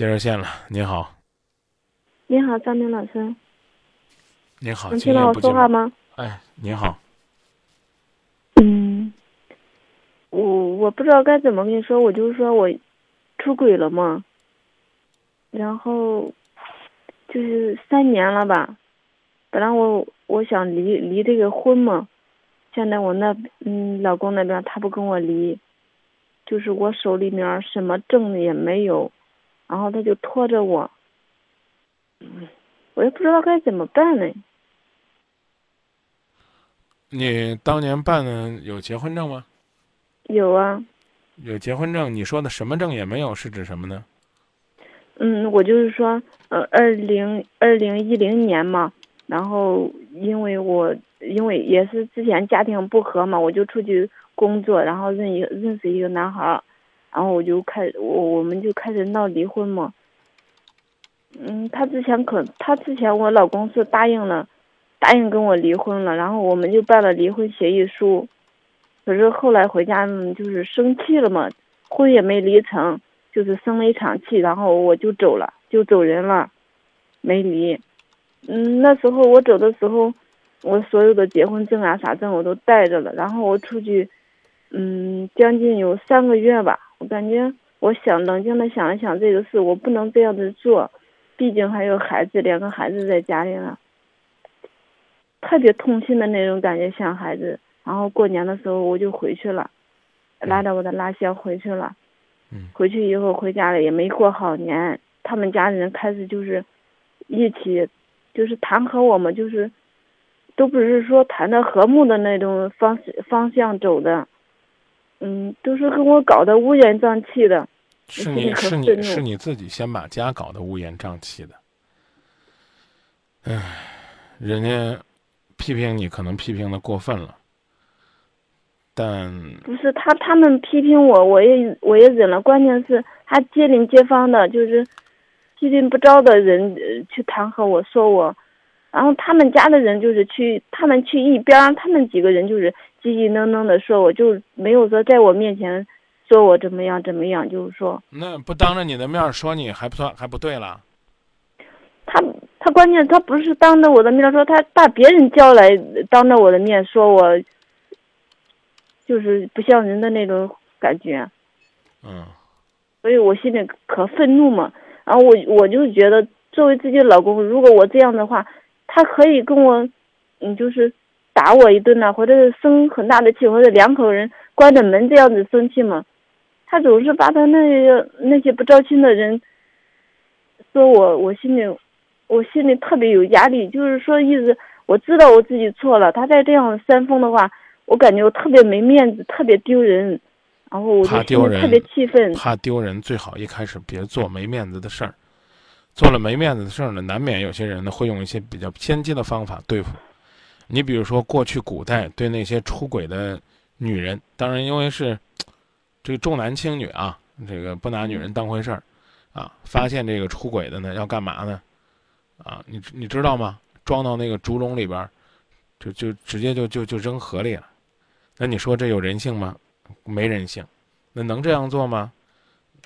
接热线了，您好，你好，张明老师，您好，能听到我说话吗？哎，您好，嗯，我我不知道该怎么跟你说，我就是说我出轨了嘛，然后就是三年了吧，本来我我想离离这个婚嘛，现在我那嗯老公那边他不跟我离，就是我手里面什么证也没有。然后他就拖着我，我也不知道该怎么办呢。你当年办的有结婚证吗？有啊。有结婚证？你说的什么证也没有，是指什么呢？嗯，我就是说，呃，二零二零一零年嘛，然后因为我因为也是之前家庭不和嘛，我就出去工作，然后认一个认识一个男孩儿。然后我就开我我们就开始闹离婚嘛。嗯，他之前可他之前我老公是答应了，答应跟我离婚了，然后我们就办了离婚协议书。可是后来回家就是生气了嘛，婚也没离成，就是生了一场气，然后我就走了，就走人了，没离。嗯，那时候我走的时候，我所有的结婚证啊啥证我都带着了，然后我出去，嗯，将近有三个月吧。我感觉，我想冷静的想一想这个事，我不能这样子做，毕竟还有孩子，两个孩子在家里呢。特别痛心的那种感觉，像孩子。然后过年的时候我就回去了，拉着我的拉箱回去了。嗯。回去以后回家了也没过好年，他们家人开始就是，一起，就是谈和我们，就是，都不是说谈的和睦的那种方方向走的。嗯，都是跟我搞得乌烟瘴气的。是你是你是你自己先把家搞得乌烟瘴气的。唉，人家批评你可能批评的过分了，但不是他他们批评我，我也我也忍了。关键是他街邻街坊的，就是批评不着的人去弹劾我说我。然后他们家的人就是去，他们去一边，他们几个人就是叽叽囔囔的说，我就没有说在我面前说我怎么样怎么样，就是说。那不当着你的面说你还不算还不对了。他他关键他不是当着我的面说，他把别人叫来当着我的面说我，就是不像人的那种感觉。嗯。所以我心里可愤怒嘛，然后我我就觉得作为自己老公，如果我这样的话。他可以跟我，嗯，就是打我一顿呐，或者是生很大的气，或者两口人关着门这样子生气嘛。他总是把他那些那些不招亲的人说我，我心里我心里特别有压力，就是说意思我知道我自己错了。他再这样煽风的话，我感觉我特别没面子，特别丢人。然后我就特别气愤，怕丢人，最好一开始别做没面子的事儿。做了没面子的事儿呢，难免有些人呢会用一些比较偏激的方法对付。你比如说，过去古代对那些出轨的女人，当然因为是这个重男轻女啊，这个不拿女人当回事儿啊。发现这个出轨的呢，要干嘛呢？啊，你你知道吗？装到那个竹笼里边，就就直接就就就扔河里了。那你说这有人性吗？没人性。那能这样做吗？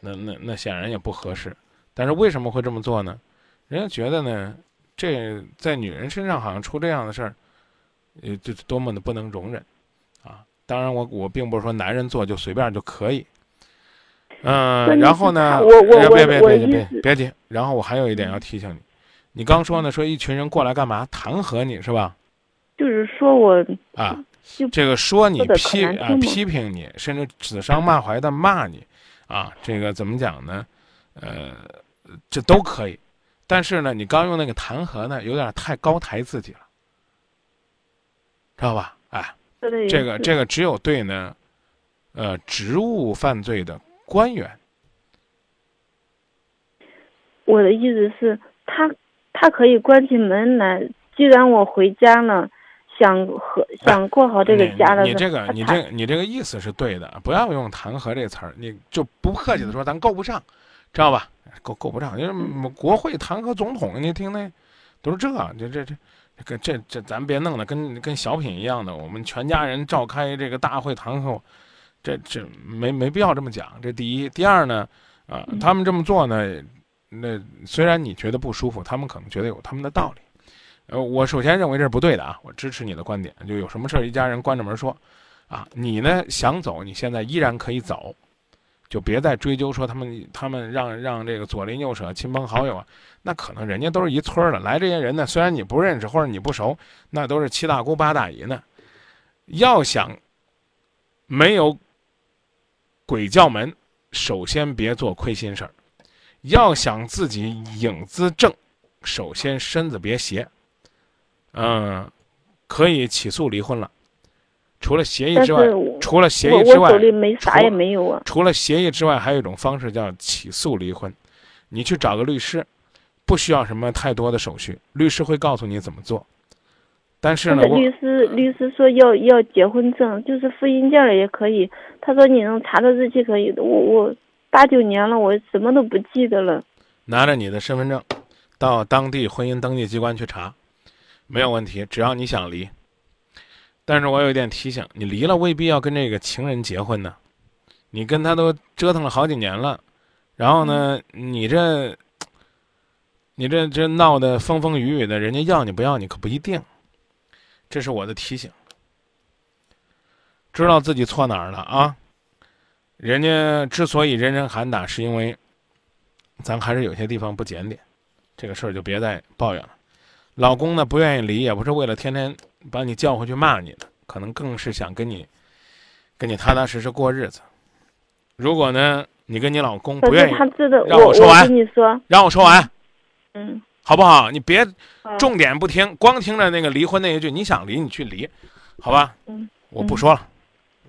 那那那显然也不合适。但是为什么会这么做呢？人家觉得呢，这在女人身上好像出这样的事儿，呃，这多么的不能容忍，啊！当然，我我并不是说男人做就随便就可以，嗯，然后呢，别别别别别别急，然后我还有一点要提醒你，你刚说呢，说一群人过来干嘛？弹劾你是吧？就是说我啊，这个说你批啊批评你，甚至指桑骂槐的骂你，啊，这个怎么讲呢？呃。这都可以，但是呢，你刚用那个弹劾呢，有点太高抬自己了，知道吧？哎，这个这个只有对呢，呃，职务犯罪的官员。我的意思是，他他可以关起门来，既然我回家了，想和想过好这个家了。你这个你这你这个意思是对的，不要用弹劾这词儿，你就不客气的说，咱够不上。知道吧？够够不上，因为国会弹劾总统，你听那都是这，这这这，跟这这咱别弄得跟跟小品一样的。我们全家人召开这个大会堂后，这这没没必要这么讲。这第一，第二呢，啊，他们这么做呢，那虽然你觉得不舒服，他们可能觉得有他们的道理。呃，我首先认为这是不对的啊，我支持你的观点。就有什么事儿，一家人关着门说，啊，你呢想走，你现在依然可以走，就别再追究说他们他们让让这个左邻右舍、亲朋好友啊，那可能人家都是一村儿的，来这些人呢，虽然你不认识或者你不熟，那都是七大姑八大姨呢。要想没有鬼叫门，首先别做亏心事儿；要想自己影子正，首先身子别斜。嗯，可以起诉离婚了。除了协议之外，除了协议之外，我手里没啥也没有啊。除了协议之外，还有一种方式叫起诉离婚。你去找个律师，不需要什么太多的手续，律师会告诉你怎么做。但是呢，律师律师说要要结婚证，就是复印件也可以。他说你能查到日期可以的。我我八九年了，我什么都不记得了。拿着你的身份证，到当地婚姻登记机关去查。没有问题，只要你想离。但是我有一点提醒，你离了未必要跟这个情人结婚呢。你跟他都折腾了好几年了，然后呢，你这，你这这闹得风风雨雨的，人家要你不要你可不一定。这是我的提醒。知道自己错哪儿了啊？人家之所以人人喊打，是因为咱还是有些地方不检点。这个事儿就别再抱怨了。老公呢不愿意离，也不是为了天天把你叫回去骂你的，可能更是想跟你，跟你踏踏实实过日子。如果呢，你跟你老公不愿意，让我说完，你说，让我说完，嗯，好不好？你别重点不听，光听着那个离婚那一句，你想离你去离，好吧？嗯，我不说了，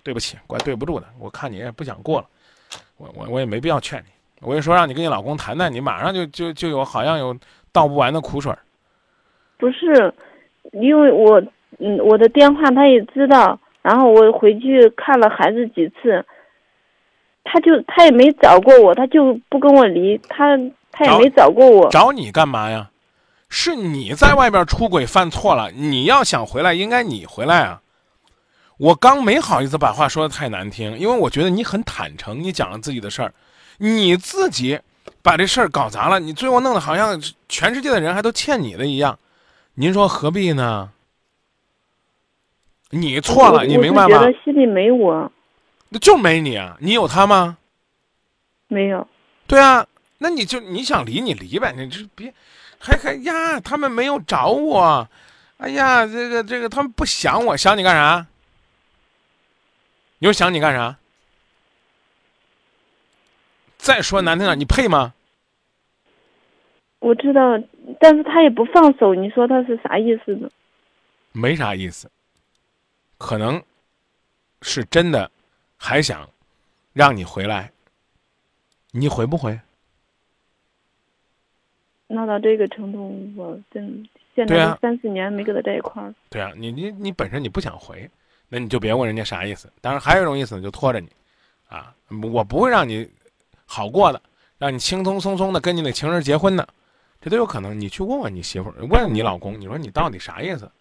对不起，怪对不住的。我看你也不想过了，我我我也没必要劝你。我一说让你跟你老公谈谈，你马上就就就有好像有倒不完的苦水。不是，因为我嗯，我的电话他也知道，然后我回去看了孩子几次，他就他也没找过我，他就不跟我离，他他也没找过我。找你干嘛呀？是你在外边出轨犯错了，你要想回来，应该你回来啊。我刚没好意思把话说的太难听，因为我觉得你很坦诚，你讲了自己的事儿，你自己把这事儿搞砸了，你最后弄得好像全世界的人还都欠你的一样。您说何必呢？你错了，你明白吗？觉得心里没我，那就没你啊！你有他吗？没有。对啊，那你就你想离你离呗，你就别还还呀！他们没有找我，哎呀，这个这个，他们不想我，想你干啥？你说想你干啥？再说难听点，你配吗？我知道。但是他也不放手，你说他是啥意思呢？没啥意思，可能是真的还想让你回来，你回不回？闹到这个程度，我真现在三四年没跟他在一块儿。对啊，你你你本身你不想回，那你就别问人家啥意思。当然还有一种意思，就拖着你啊，我不会让你好过的，让你轻松松松的跟你那情人结婚的。这都有可能，你去问问你媳妇儿，问你老公，你说你到底啥意思，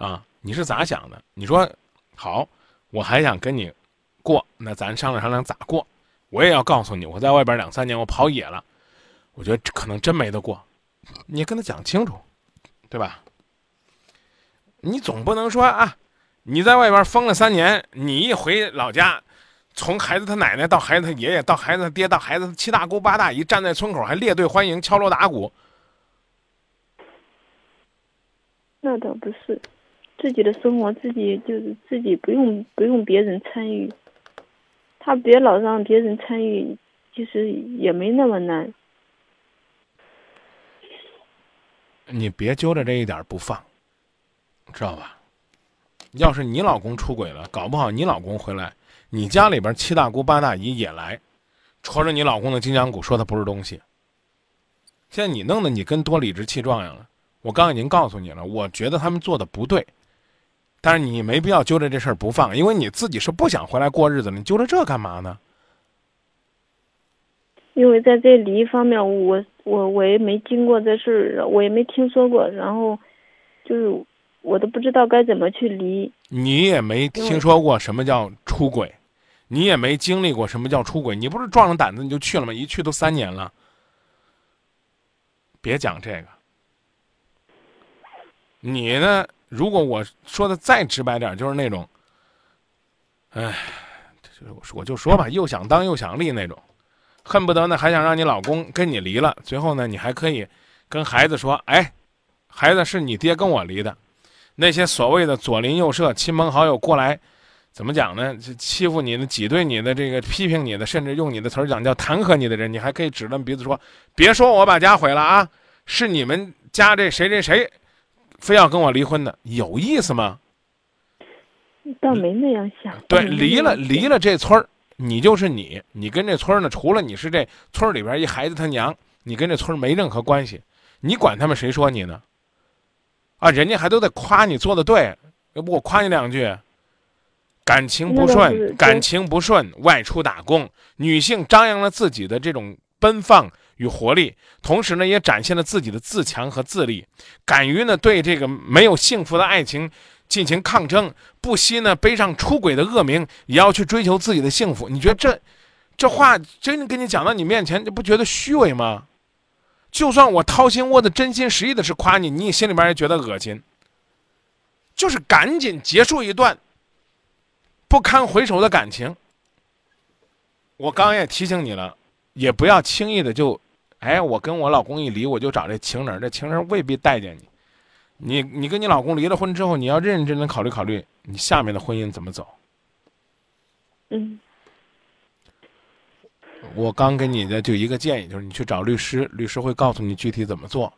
啊？你是咋想的？你说好，我还想跟你过，那咱商量商量咋过？我也要告诉你，我在外边两三年，我跑野了，我觉得可能真没得过。你跟他讲清楚，对吧？你总不能说啊，你在外边疯了三年，你一回老家。从孩子他奶奶到孩子他爷爷到孩子他爹到孩子七大姑八大姨站在村口还列队欢迎敲锣打鼓，那倒不是，自己的生活自己就是自己不用不用别人参与，他别老让别人参与，其实也没那么难。你别揪着这一点不放，知道吧？要是你老公出轨了，搞不好你老公回来。你家里边七大姑八大姨也来，戳着你老公的金枪骨说他不是东西。现在你弄得你跟多理直气壮样了。我刚已经告诉你了，我觉得他们做的不对，但是你没必要揪着这事儿不放，因为你自己是不想回来过日子你揪着这干嘛呢？因为在这离方面，我我我也没经过这事儿，我也没听说过，然后就是。我都不知道该怎么去离。你也没听说过什么叫出轨，你也没经历过什么叫出轨。你不是壮着胆子你就去了吗？一去都三年了。别讲这个。你呢？如果我说的再直白点，就是那种，哎，就是我我就说吧，又想当又想立那种，恨不得呢还想让你老公跟你离了，最后呢你还可以跟孩子说，哎，孩子是你爹跟我离的。那些所谓的左邻右舍、亲朋好友过来，怎么讲呢？欺负你的、挤兑你的、这个批评你的，甚至用你的词儿讲叫弹劾你的人，你还可以指着鼻子说：“别说我把家毁了啊，是你们家这谁谁谁，非要跟我离婚的，有意思吗？”倒没那样想。对，离了离了这村儿，你就是你，你跟这村儿呢，除了你是这村里边一孩子他娘，你跟这村儿没任何关系，你管他们谁说你呢？啊，人家还都在夸你做的对，要不我夸你两句。感情不顺，感情不顺，外出打工，女性张扬了自己的这种奔放与活力，同时呢，也展现了自己的自强和自立，敢于呢对这个没有幸福的爱情进行抗争，不惜呢背上出轨的恶名，也要去追求自己的幸福。你觉得这这话真跟你讲到你面前，你不觉得虚伪吗？就算我掏心窝子、真心实意的是夸你，你心里边也觉得恶心。就是赶紧结束一段不堪回首的感情。我刚也提醒你了，也不要轻易的就，哎，我跟我老公一离，我就找这情人，这情人未必待见你。你你跟你老公离了婚之后，你要认认真真考虑考虑，你下面的婚姻怎么走。嗯。我刚给你的就一个建议，就是你去找律师，律师会告诉你具体怎么做。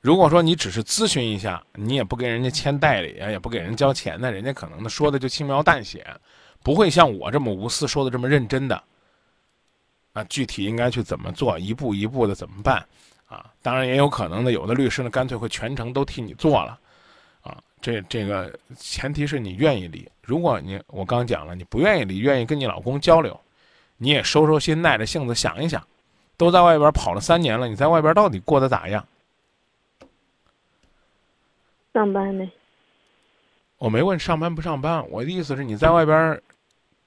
如果说你只是咨询一下，你也不跟人家签代理啊，也不给人交钱呢，人家可能呢说的就轻描淡写，不会像我这么无私说的这么认真的。啊，具体应该去怎么做，一步一步的怎么办？啊，当然也有可能呢，有的律师呢干脆会全程都替你做了。啊，这这个前提是你愿意离。如果你我刚讲了，你不愿意离，愿意跟你老公交流。你也收收心，耐着性子想一想，都在外边跑了三年了，你在外边到底过得咋样？上班呢？我没问上班不上班，我的意思是你在外边，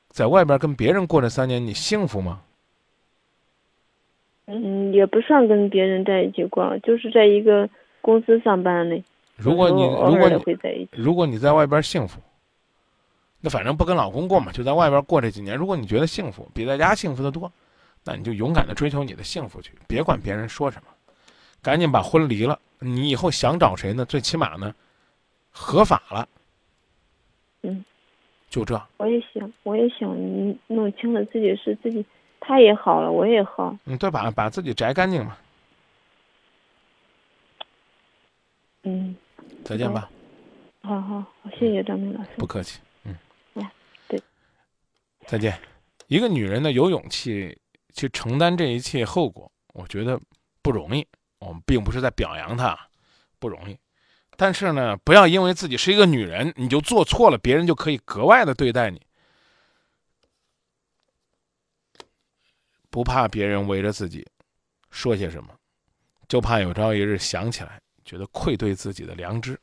在外边跟别人过这三年，你幸福吗？嗯，也不算跟别人在一起过，就是在一个公司上班呢。如果你如果你如果你在外边幸福。那反正不跟老公过嘛，就在外边过这几年。如果你觉得幸福比在家幸福的多，那你就勇敢的追求你的幸福去，别管别人说什么，赶紧把婚离了。你以后想找谁呢？最起码呢，合法了。嗯，就这。我也想，我也想弄清了自己是自己，他也好了，我也好。嗯，对，把把自己摘干净嘛。嗯。再见吧。好好好，谢谢张明老师。不客气。嗯。对再见，一个女人呢有勇气去承担这一切后果，我觉得不容易。我们并不是在表扬她，不容易。但是呢，不要因为自己是一个女人，你就做错了，别人就可以格外的对待你。不怕别人围着自己说些什么，就怕有朝一日想起来，觉得愧对自己的良知。